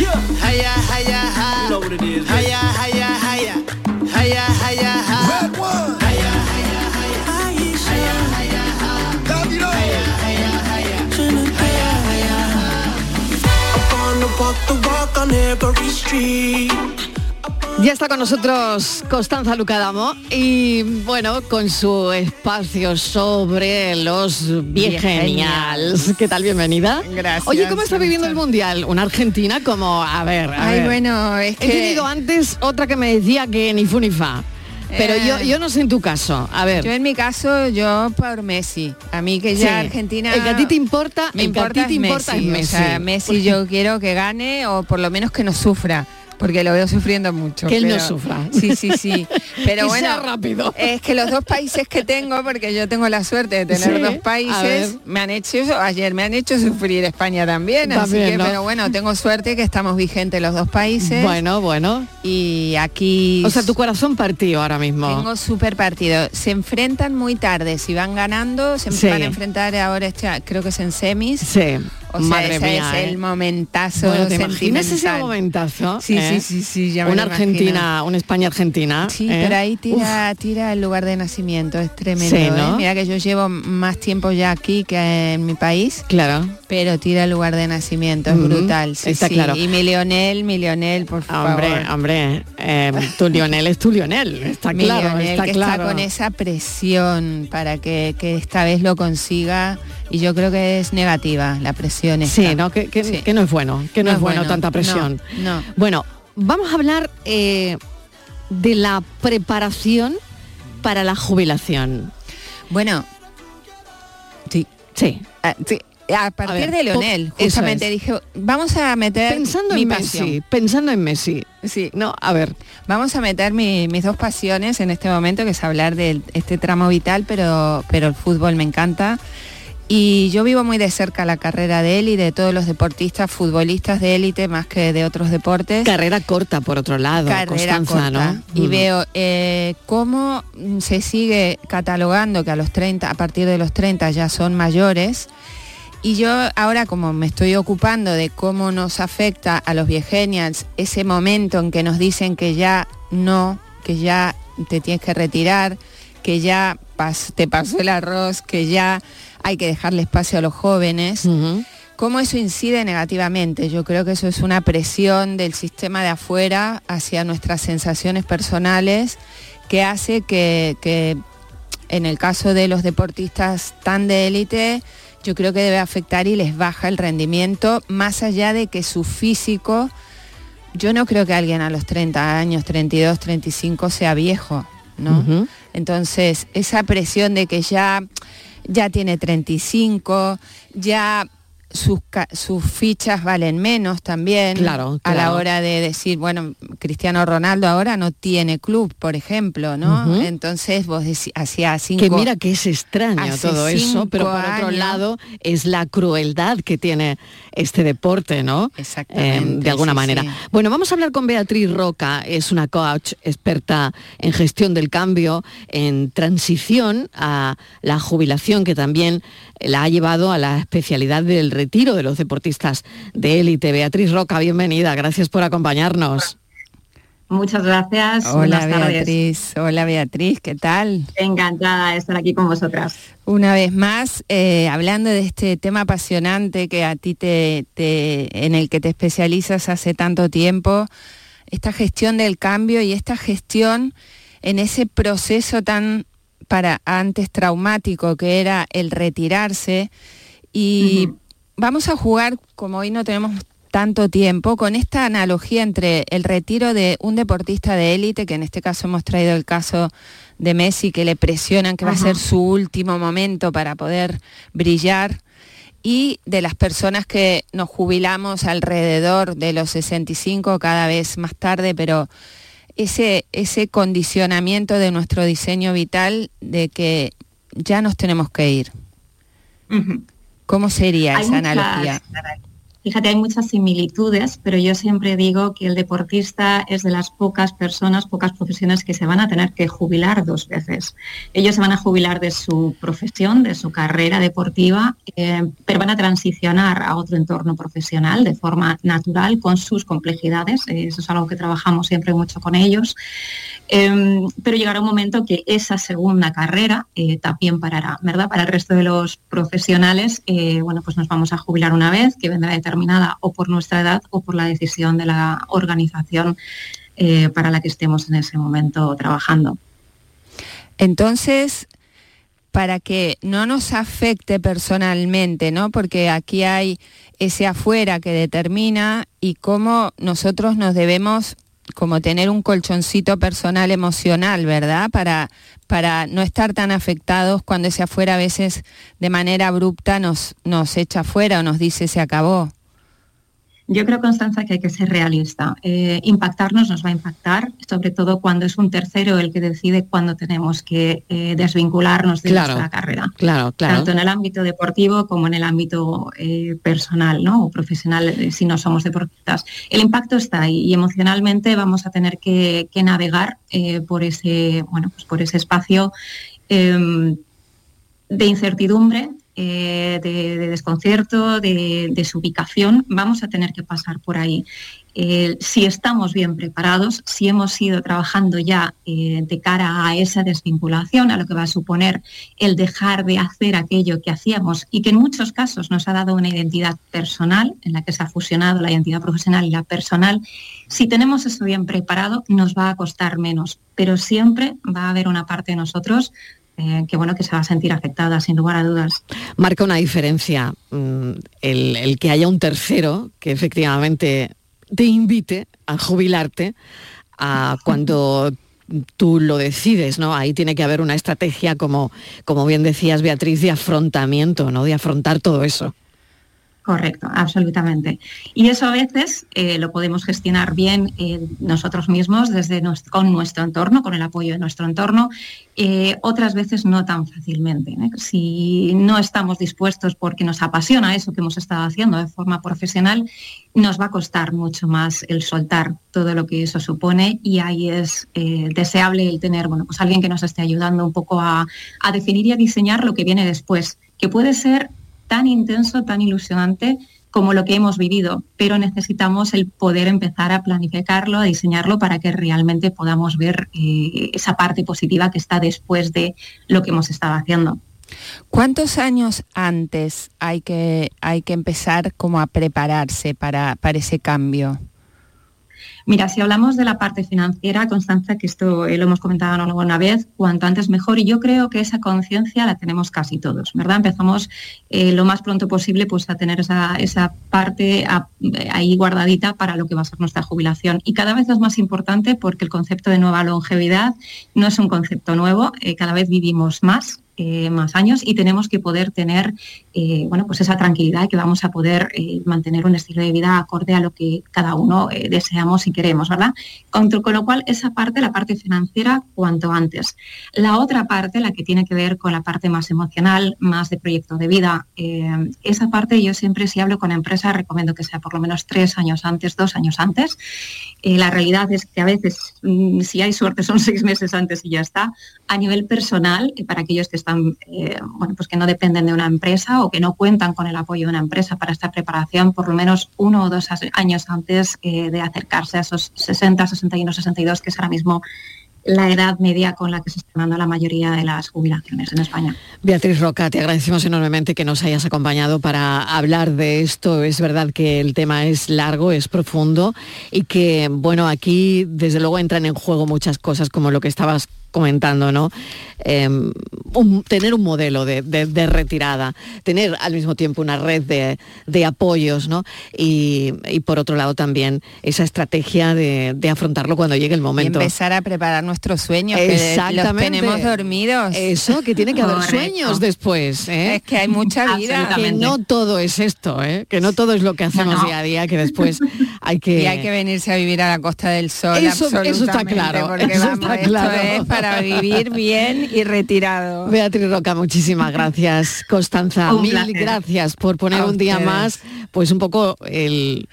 Hiya. Hiya, hiya, hi. Load it is. Hiya, hiya, hiya. Hiya, hiya, hi. Red one. Hiya, hiya, hiya. Hiya, hiya, hi. Hiya, hiya, hiya. Hiya, hiya, hi. I'm gonna walk the walk on every street. Ya está con nosotros Constanza Lucadamo y bueno, con su espacio sobre los viegenials. ¿Qué tal? Bienvenida. Gracias. Oye, ¿cómo está viviendo el Mundial? Una Argentina como, a ver, a Ay, ver. bueno, es He que- tenido antes otra que me decía que ni fu ni fa. Pero Eh, yo, yo no sé en tu caso. A ver. Yo en mi caso, yo por Messi. A mí que ya Sí. Argentina... El que a ti te importa, me que a importa ti te es importa es Messi. O sea, Messi. Messi yo quiero que gane o por lo menos que no sufra. Porque lo veo sufriendo mucho. Que él no pero- sufra. Sí, sí, sí. Pero bueno, rápido. es que los dos países que tengo, porque yo tengo la suerte de tener Sí, dos países, me han hecho, ayer me han hecho sufrir España también, así que, ¿no? pero bueno, tengo suerte que estamos vigentes los dos países. Bueno, bueno. Y aquí... O sea, tu corazón partido ahora mismo. Tengo súper partido. Se enfrentan muy tarde. Si van ganando, se Sí. van a enfrentar ahora, este, creo que es en semis. Sí. O sea, Madre ese mía, es ¿eh? el momentazo Bueno, ¿te imaginas ese momentazo? Sí, eh? sí, sí, sí, ya me Una lo Argentina, una España-Argentina. Sí, ¿eh? pero ahí tira, tira el lugar de nacimiento, es tremendo. Sí, ¿eh? ¿no? Mira que yo llevo más tiempo ya aquí que en mi país. Claro. Pero tira el lugar de nacimiento, es brutal. sí, está sí. claro. Y mi Lionel, mi Lionel, por favor. Hombre, hombre, eh, tu Lionel es tu Lionel, está Mi claro, Lionel, está que claro. está con esa presión para que, que esta vez lo consiga y yo creo que es negativa la presión esta. Sí, ¿no? Que, que- que no es bueno, que no, es bueno, tanta presión. No, no. Bueno, vamos a hablar eh, de la preparación para la jubilación. Bueno, sí. Sí. Ah, sí. A partir ver, de Leonel, justamente es. dije, vamos a meter Pensando mi en pasión. Messi, pensando en Messi. Sí. No, a ver. Vamos a meter mi- mis dos pasiones en este momento, que es hablar de este tramo vital, pero, pero el fútbol me encanta. Y yo vivo muy de cerca la carrera de él y de todos los deportistas, futbolistas de élite, más que de otros deportes. Carrera corta, por otro lado, carrera Constanza, corta. ¿no? Y Mm. veo eh, cómo se sigue catalogando que a los 30, a partir de los 30 ya son mayores. Y yo ahora como me estoy ocupando de cómo nos afecta a los viegenials ese momento en que nos dicen que ya no, que ya te tienes que retirar, que ya pas- te pasó el arroz, que ya hay que dejarle espacio a los jóvenes. Cómo eso incide negativamente. Yo creo que eso es una presión del sistema de afuera hacia nuestras sensaciones personales que hace que, que en el caso de los deportistas tan de élite, yo creo que debe afectar y les baja el rendimiento, más allá de que su físico, yo no creo que alguien a los 30 años, 32, 35 sea viejo, Entonces, esa presión de que ya, ya tiene 35, ya sus, sus fichas valen menos también. Claro, A la hora de decir, bueno, Cristiano Ronaldo ahora no tiene club, por ejemplo, ¿no? Entonces vos hacía cinco... Que mira que es extraño todo eso, pero por otro lado es la crueldad que tiene este deporte, ¿no? Exactamente, Eh, de alguna sí, manera. sí. Bueno, vamos a hablar con Beatriz Roca, es una coach experta en gestión del cambio, en transición a la jubilación, que también la ha llevado a la especialidad del retiro de los deportistas de élite. Beatriz Roca, bienvenida, gracias por acompañarnos. Muchas gracias. Hola Buenas tardes. Beatriz, hola Beatriz, ¿qué tal? Encantada de estar aquí con vosotras. Una vez más, eh, hablando de este tema apasionante que a ti te, te- en el que te especializas hace tanto tiempo, esta gestión del cambio y esta gestión en ese proceso tan para antes traumático que era el retirarse y vamos a jugar como hoy no tenemos tanto tiempo, con esta analogía entre el retiro de un deportista de élite, que en este caso hemos traído el caso de Messi, que le presionan que va a ser su último momento para poder brillar, y de las personas que nos jubilamos alrededor de los 65 cada vez más tarde, pero ese, ese condicionamiento de nuestro diseño vital de que ya nos tenemos que ir. ¿Cómo sería esa analogía? Fíjate, hay muchas similitudes, pero yo siempre digo que el deportista es de las pocas personas, pocas profesiones que se van a tener que jubilar dos veces. Ellos se van a jubilar de su profesión, de su carrera deportiva, eh, pero van a transicionar a otro entorno profesional de forma natural con sus complejidades. Eso es algo que trabajamos siempre mucho con ellos. Em, pero llegará un momento que esa segunda carrera eh, también parará, ¿verdad? Para el resto de los profesionales, eh, bueno, pues nos vamos a jubilar una vez, que vendrá determinada o por nuestra edad o por la decisión de la organización eh, para la que estemos en ese momento trabajando. Entonces, para que no nos afecte personalmente, ¿no? Porque aquí hay ese afuera que determina y cómo nosotros nos debemos como tener un colchoncito personal emocional, ¿verdad? Para, para no estar tan afectados cuando ese afuera a veces de manera abrupta nos, nos echa afuera o nos dice se acabó. Yo creo, Constanza, que hay que ser realista. Eh, impactarnos nos va a impactar, sobre todo cuando es un tercero el que decide cuándo tenemos que eh, desvincularnos de nuestra carrera. Claro, claro. Tanto en el ámbito deportivo como en el ámbito eh, personal ¿no? o profesional, si no somos deportistas. El impacto está ahí y emocionalmente vamos a tener que, navegar por, ese, bueno, pues por ese espacio em, de incertidumbre, eh, de, desconcierto, de desubicación, vamos a tener que pasar por ahí. Eh, si estamos bien preparados, si hemos ido trabajando ya eh, de cara a esa desvinculación, a lo que va a suponer el dejar de hacer aquello que hacíamos y que en muchos casos nos ha dado una identidad personal, en la que se ha fusionado la identidad profesional y la personal, si tenemos eso bien preparado, nos va a costar menos, pero siempre va a haber una parte de nosotros eh, que bueno que se va a sentir afectada sin lugar a dudas. Marca una diferencia mm, el, que haya un tercero que efectivamente te invite a jubilarte a cuando tú lo decides, ¿no? Ahí tiene que haber una estrategia como, como bien decías Beatriz, de afrontamiento, ¿no? De afrontar todo eso. Correcto, absolutamente. Y eso a veces eh, lo podemos gestionar bien eh, nosotros mismos desde con nuestro entorno, con el apoyo de nuestro entorno, eh, otras veces no tan fácilmente. Si no estamos dispuestos porque nos apasiona eso que hemos estado haciendo de forma profesional, nos va a costar mucho más el soltar todo lo que eso supone y ahí es deseable el tener bueno, pues alguien que nos esté ayudando un poco a, a definir y a diseñar lo que viene después, que puede ser tan intenso, tan ilusionante como lo que hemos vivido, pero necesitamos el poder empezar a planificarlo, a diseñarlo para que realmente podamos ver eh, esa parte positiva que está después de lo que hemos estado haciendo. ¿Cuántos años antes hay que, hay que empezar como a prepararse para, para ese cambio? Mira, si hablamos de la parte financiera, Constanza, que esto eh, lo hemos comentado alguna vez, cuanto antes mejor, y yo creo que esa conciencia la tenemos casi todos, ¿verdad? Empezamos eh, lo más pronto posible pues, a tener esa, parte ahí guardadita para lo que va a ser nuestra jubilación. Y cada vez es más importante porque el concepto de nueva longevidad no es un concepto nuevo, eh, cada vez vivimos más, eh, más años y tenemos que poder tener eh, bueno, pues esa tranquilidad que vamos a poder eh, mantener un estilo de vida acorde a lo que cada uno deseamos y queremos, ¿verdad? Con, con, lo cual, esa parte, la parte financiera, cuanto antes. La otra parte, la que tiene que ver con la parte más emocional, más de proyecto de vida, esa parte yo siempre si hablo con empresas recomiendo que sea por lo menos tres años antes, dos años antes. la realidad es que a veces, mm, si hay suerte, son seis meses antes y ya está. A nivel personal, para aquellos que están eh, bueno, pues que no dependen de una empresa o que no cuentan con el apoyo de una empresa para esta preparación por lo menos uno o dos años antes eh, de acercarse a esos 60, 61, 62, que es ahora mismo la edad media con la que se está dando la mayoría de las jubilaciones en España. Beatriz Roca, te agradecemos enormemente que nos hayas acompañado para hablar de esto. Es verdad que el tema es largo, es profundo y que, bueno, aquí desde luego entran en juego muchas cosas como lo que estabas comentando, ¿no? Eh, un- tener un modelo de, de- de retirada, tener al mismo tiempo una red de, de apoyos, ¿no? Y, y por otro lado también esa estrategia de, de afrontarlo cuando llegue el Y momento. empezar a preparar nuestros sueños, que los Exactamente. tenemos dormidos. Eso, que tiene que haber Correcto. sueños después. ¿eh? Es que hay mucha vida. Que no todo es esto, ¿eh? que no todo es lo que hacemos No. día a día, que después hay que... Y hay que venirse a vivir a la Costa del Sol. Eso- eso está claro, Porque eso vamos, está esto claro. es para vivir bien y retirado. Beatriz Roca, muchísimas gracias. Constanza, Un mil placer. gracias por poner A un día ustedes. más, pues un poco el,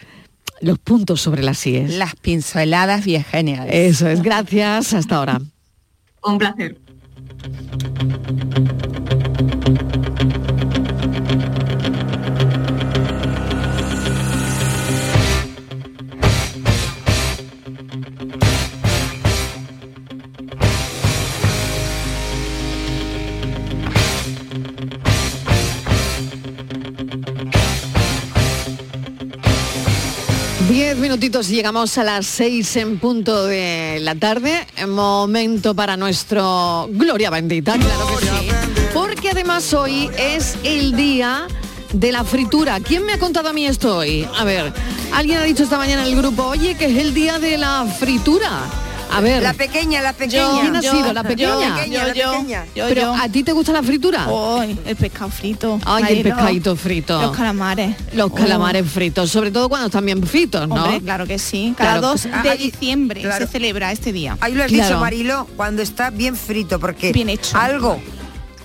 los puntos sobre las IES. Las pinceladas bien geniales. Eso es, gracias, hasta ahora. Un placer. Minutitos y llegamos a las seis en punto de la tarde. Momento para nuestro Gloria Bendita, claro que sí. Porque además hoy es el día de la fritura. ¿Quién me ha contado a mí esto hoy? A ver, alguien ha dicho esta mañana en el grupo, oye, que es el día de la fritura. A ver. La pequeña, la pequeña. ¿Quién ha Yo, sido? ¿La yo, pequeña? pequeña, la pequeña. Pero ¿a ti te gusta la fritura? Hoy, el pescado frito. Ay, el pescadito frito. Los calamares. Los Oh. calamares fritos, sobre todo cuando están bien fritos, ¿no? Hombre, claro que sí. Cada Claro. 2 de Ah, diciembre claro. se celebra este día. Ahí lo has Claro. dicho, Marilo, cuando está bien frito, porque Bien hecho. algo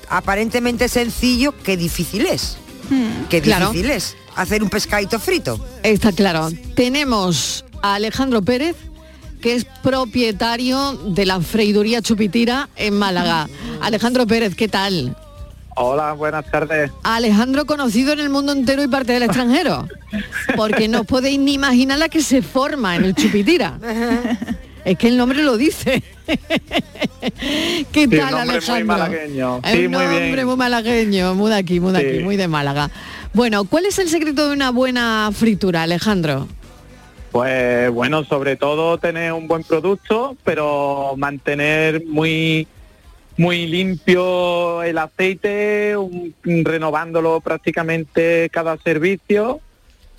aparentemente sencillo, que difícil es. Hmm. Qué Claro. difícil es hacer un pescadito frito. Está claro. Tenemos a Alejandro Pérez, que es propietario de la freiduría Chupitira en Málaga. Alejandro Pérez, ¿qué tal? Hola, buenas tardes. Alejandro conocido en el mundo entero y parte del extranjero. Porque no os podéis ni imaginar la que se forma en el Chupitira. Es que el nombre lo dice. ¿Qué Sí, tal, nombre muy Alejandro? malagueño. Es Sí, un muy bien. muy malagueño, muy de aquí, muy de Sí. aquí, muy de Málaga. Bueno, ¿cuál es el secreto de una buena fritura, Alejandro? Pues bueno, sobre todo tener un buen producto, pero mantener muy muy limpio el aceite, un- renovándolo prácticamente cada servicio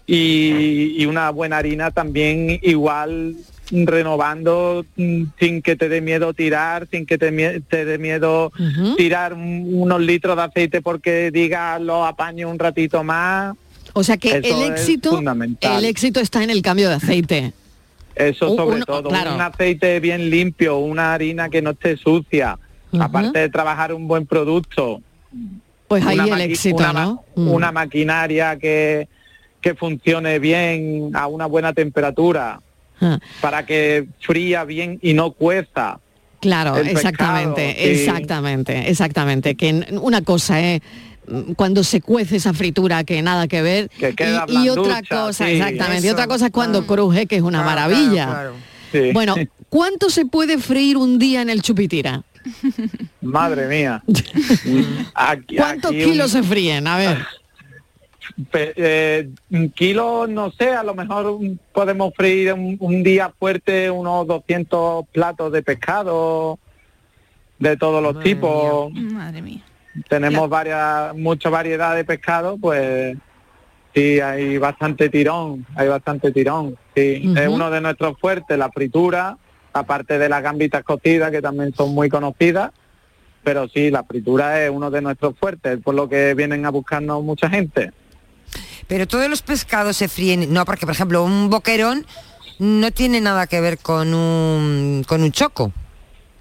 y, y una buena harina también igual renovando mm, sin que te dé miedo tirar, sin que te, dé miedo tirar un- unos litros de aceite porque diga lo apaño un ratito más. O sea que Eso el éxito, el éxito está en el cambio de aceite. Eso sobre uno- todo, claro. un aceite bien limpio, una harina que no esté sucia, aparte de trabajar un buen producto. Pues ahí el éxito, una, ¿no? Mm. Una maquinaria que, que funcione bien a una buena temperatura, Ah, para que fría bien y no cueza. Claro, el pescado, exactamente, sí. exactamente, exactamente. Que una cosa es mm, cuando se cuece esa fritura que nada que ver Que queda y, y otra cosa, sí. exactamente, y otra cosa es cuando cruje, que es una Claro, maravilla. claro, claro. Sí. Bueno, ¿cuánto se puede freír un día en el chupitira? Madre mía. Aquí- ¿Cuántos aquí un- kilos se fríen? A ver. Eh, un kilo, no sé, a lo mejor podemos freír un, un día fuerte unos 200 platos de pescado de todos los tipos. Madre mía. Tenemos varias, mucha variedad de pescado, pues sí, hay bastante tirón, hay bastante tirón. Sí, es uno de nuestros fuertes, la fritura, aparte de las gambitas cocidas, que también son muy conocidas. Pero sí, la fritura es uno de nuestros fuertes, por lo que vienen a buscarnos mucha gente. Pero todos los pescados se fríen, no, porque por ejemplo un boquerón no tiene nada que ver con un con un choco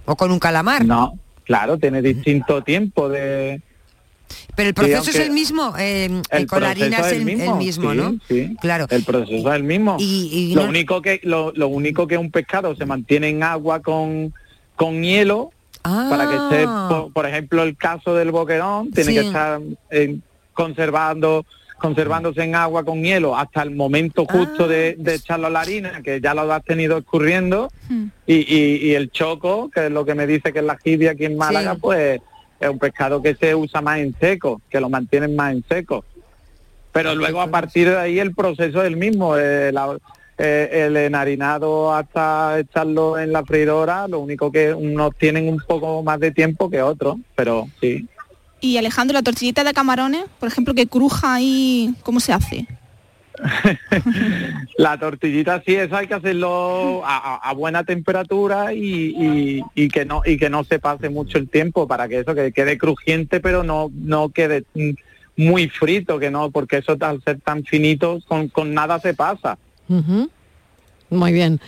o con un calamar. No, claro, tiene distinto tiempo de... Pero el proceso es el mismo, eh, El con la harina es el, el mismo, sí, ¿no? sí. Claro. El proceso es el mismo. Y- y lo no- único que lo, lo único que un pescado se mantiene en agua con, con hielo para que esté, Ah. por, por ejemplo, el caso del boquerón tiene Sí. que estar eh, conservando conservándose en agua con hielo hasta el momento justo de, Ah. de echarlo a la harina, que ya lo has tenido escurriendo, y, y- y el choco, que es lo que me dice que es la jibia aquí en Málaga, Sí. pues es un pescado que se usa más en seco, que lo mantienen más en seco. Pero luego a partir de ahí el proceso es el mismo, eh, la- eh, el enharinado hasta echarlo en la freidora, lo único que unos tienen un poco más de tiempo que otros, pero sí. Y Alejandro, la tortillita de camarones, por ejemplo, que cruja ahí, ¿cómo se hace? La tortillita sí, eso hay que hacerlo a, a- a buena temperatura y, y- y que no y que no se pase mucho el tiempo para que eso que quede crujiente, pero no no quede muy frito, que no, porque eso al ser tan finito con, con nada se pasa. Ujú. Muy bien.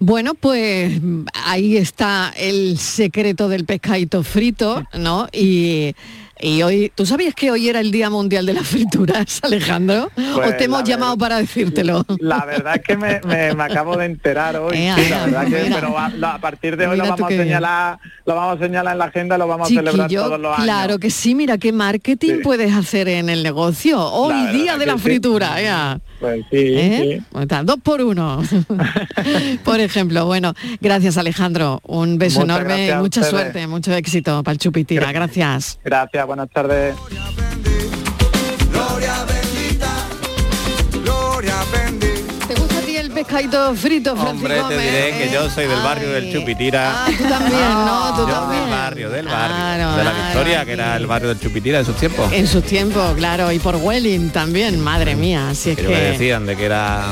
Bueno, pues ahí está el secreto del pescadito frito, ¿no? Y, y hoy, ¿tú sabías que hoy era el Día Mundial de las Frituras, Alejandro? ¿O Pues, te hemos la llamado para decírtelo? La verdad es que me, me- me acabo de enterar hoy, Ea, sí, la verdad que, pero a, partir de hoy lo vamos a señalar, lo vamos a señalar en la agenda, lo vamos a celebrar todos los años. claro que sí, mira qué marketing Sí. puedes hacer en el negocio. Hoy, La Día de la sí. fritura, ya. Pues sí, ¿Eh? sí. Está, dos por uno. por ejemplo, bueno, gracias Alejandro. Un beso Muchas enorme mucha suerte, mucho éxito para el Chupitira. Gracias. Gracias, buenas tardes. Gusta a ti el pescadito frito, Francisco Hombre, te diré que yo soy del barrio del Chupitira. Ah, tú también, ¿no? Tú yo también. del barrio, del barrio. Claro, de la claro, Victoria, que era el barrio del Chupitira en sus tiempos. En sus tiempos, claro, y por Welling también, madre mía, así es Que me decían de que era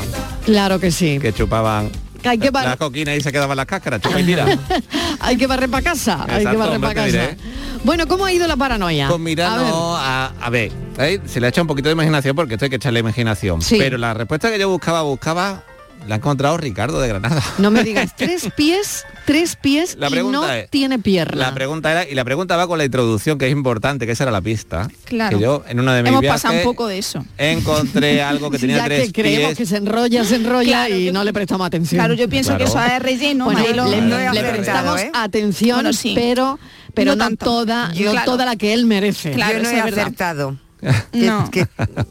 Claro que sí. que chupaban hay que, bar- las coquinas y se quedaban las cáscaras, chupa y tira. hay que barrer para casa, hay que barrer para casa. diré. Bueno, ¿cómo ha ido la paranoia? Pues mira, A ver. no, a, a ver, ¿eh? se le ha hecho un poquito de imaginación porque esto hay que echarle imaginación. Sí. Pero la respuesta que yo buscaba, buscaba, la ha encontrado Ricardo de Granada. No me digas, tres pies, tres pies La y pregunta no es- tiene pierna. La pregunta era, y la pregunta va con la introducción, que es importante, que esa era la pista. Claro. Que yo en una de mis Hemos viajes pasado un poco de eso. encontré algo que tenía ya tres que creemos pies. que se enrolla, se enrolla y no le prestamos atención. Claro, yo pienso que eso es relleno, Bueno, Mariló. le, No he le acertado, prestamos ¿eh? atención, Bueno, sí. pero pero No toda, Yo- no Claro. toda la que él merece. yo no he acertado. Que- No. que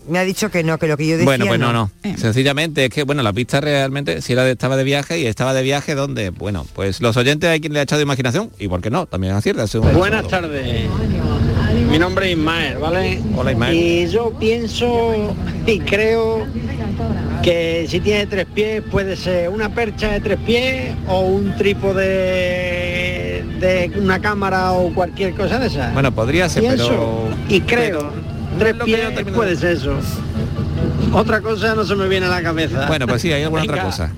me ha dicho que no, que lo que yo decía Bueno, pues no, no. Eh. Sencillamente es que, bueno, la pista realmente si era de, estaba de viaje y estaba de viaje donde, bueno, pues los oyentes hay quien le ha echado imaginación y por qué no, también acierta. Buenas tardes. Mi nombre es Ismael, ¿vale? Hola, Ismael. Y yo pienso y creo que si tiene tres pies puede ser una percha de tres pies o un trípode de una cámara o cualquier cosa de esas. Bueno, podría ser, Pienso pero... y creo. Tres pies puede ser eso. Otra cosa no se me viene a la cabeza. Bueno, pues sí, hay alguna otra cosa.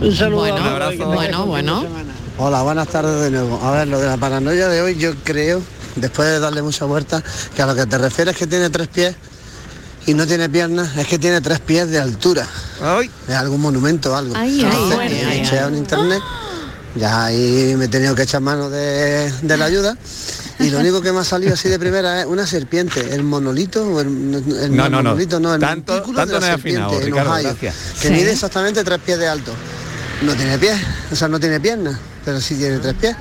Un saludo Bueno, que abrazo. Bueno, bueno. Hola, buenas tardes de nuevo. A ver, lo de la paranoia de hoy yo creo, después de darle mucha vuelta, que a lo que te refieres que tiene tres pies y no tiene piernas, es que tiene tres pies de altura. De algún monumento o algo. Ay, ay, Entonces, ay, ay, ay. en internet, ya ahí me he tenido que echar mano de, de la ayuda. Y lo único que me ha salido así de primera es una serpiente, el monolito, o el, el No, no, no. monolito, no, el Tanto- montículo tanto de no la afinado, serpiente en Ricardo, Ohio, gracias. que Sí. mide exactamente tres pies de alto. No tiene pies, o sea, no tiene piernas, pero sí tiene tres pies.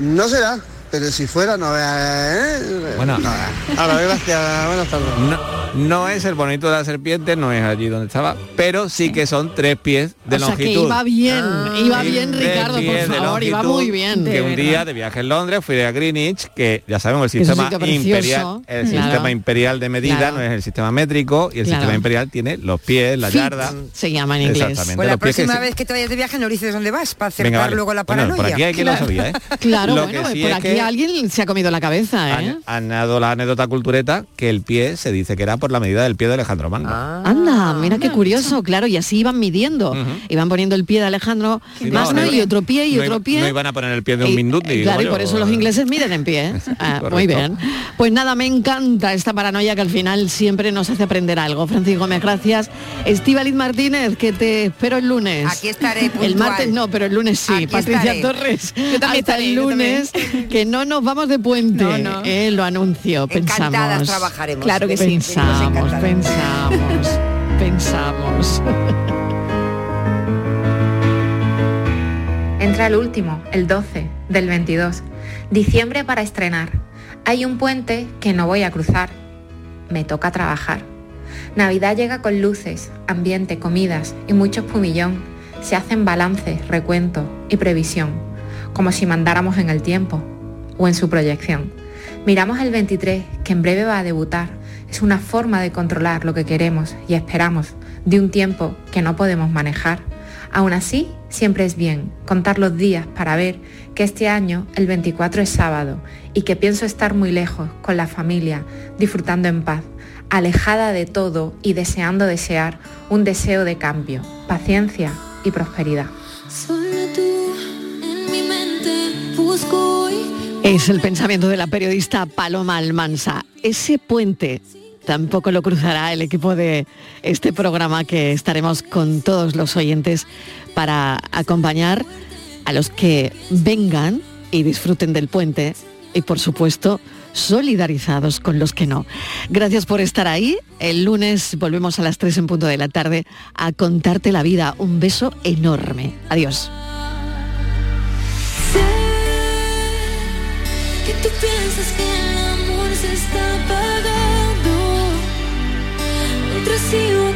No será, pero si fuera no vea, ¿eh? Bueno. No. Ahora, gracias, buenas tardes. No, no es el bonito de la serpiente, no es allí donde estaba, pero sí que son tres pies de o sea que longitud. iba bien, iba Y bien Ricardo, por favor, iba longitud, muy bien. Que un día de viaje en Londres fui a Greenwich, que ya sabemos el Que sistema imperial, el claro. sistema imperial de medida Claro. no es el sistema métrico y el Claro. sistema imperial tiene los pies, la Fit, yarda. se llama en inglés. Exactamente. Pues la que próxima vez que te vayas de viaje no dices dónde vas para acercar Venga, vale. luego la Bueno, paranoia. por aquí hay quien lo sabía, ¿eh? Claro, Lo bueno, que sí por aquí que- alguien se ha comido la cabeza, ¿eh? Han, han dado la anécdota cultureta que el pie se dice que era por la medida del pie de Alejandro Magno. Ah. Anda, mira qué curioso, claro, y así iban midiendo. Iban poniendo el pie de Alejandro Sí, no, Magno no y iba- otro pie y no otro pie. No iban a poner el pie de un Y, minuto. eh, claro, y por eso los ingleses miden en pie. ¿eh? Ah, muy bien. Pues nada, me encanta esta paranoia que al final siempre nos hace aprender algo. Francisco Gómez, gracias. Estíbaliz Martínez, que te espero el lunes. Aquí estaré El puntual. martes no, pero el lunes sí. Aquí Patricia estaré. Torres. Yo también hasta estaré, el lunes, que no nos vamos de puente. No, no. eh, lo anuncio, Encantadas pensamos. trabajaremos. Claro que sí. Pensamos, Venimos pensamos, pensamos. Entra el último, el 12, del 22. Diciembre para estrenar. Hay un puente que no voy a cruzar. Me toca trabajar. Navidad llega con luces, ambiente, comidas y mucho espumillón. Se hacen balances, recuento y previsión, como si mandáramos en el tiempo o en su proyección. Miramos el 23, que en breve va a debutar. Es una forma de controlar lo que queremos y esperamos de un tiempo que no podemos manejar. Aún así, siempre es bien contar los días para ver que este año el 24 es sábado y que pienso estar muy lejos con la familia, disfrutando en paz, alejada de todo y deseando desear un deseo de cambio, paciencia y prosperidad. Es el pensamiento de la periodista Paloma Almansa. Ese puente tampoco lo cruzará el equipo de este programa que estaremos con todos los oyentes para acompañar a los que vengan y disfruten del puente y por supuesto solidarizados con los que no. Gracias por estar ahí. El lunes volvemos a las 3 en punto de la tarde a contarte la vida. Un beso enorme. Adiós. see what.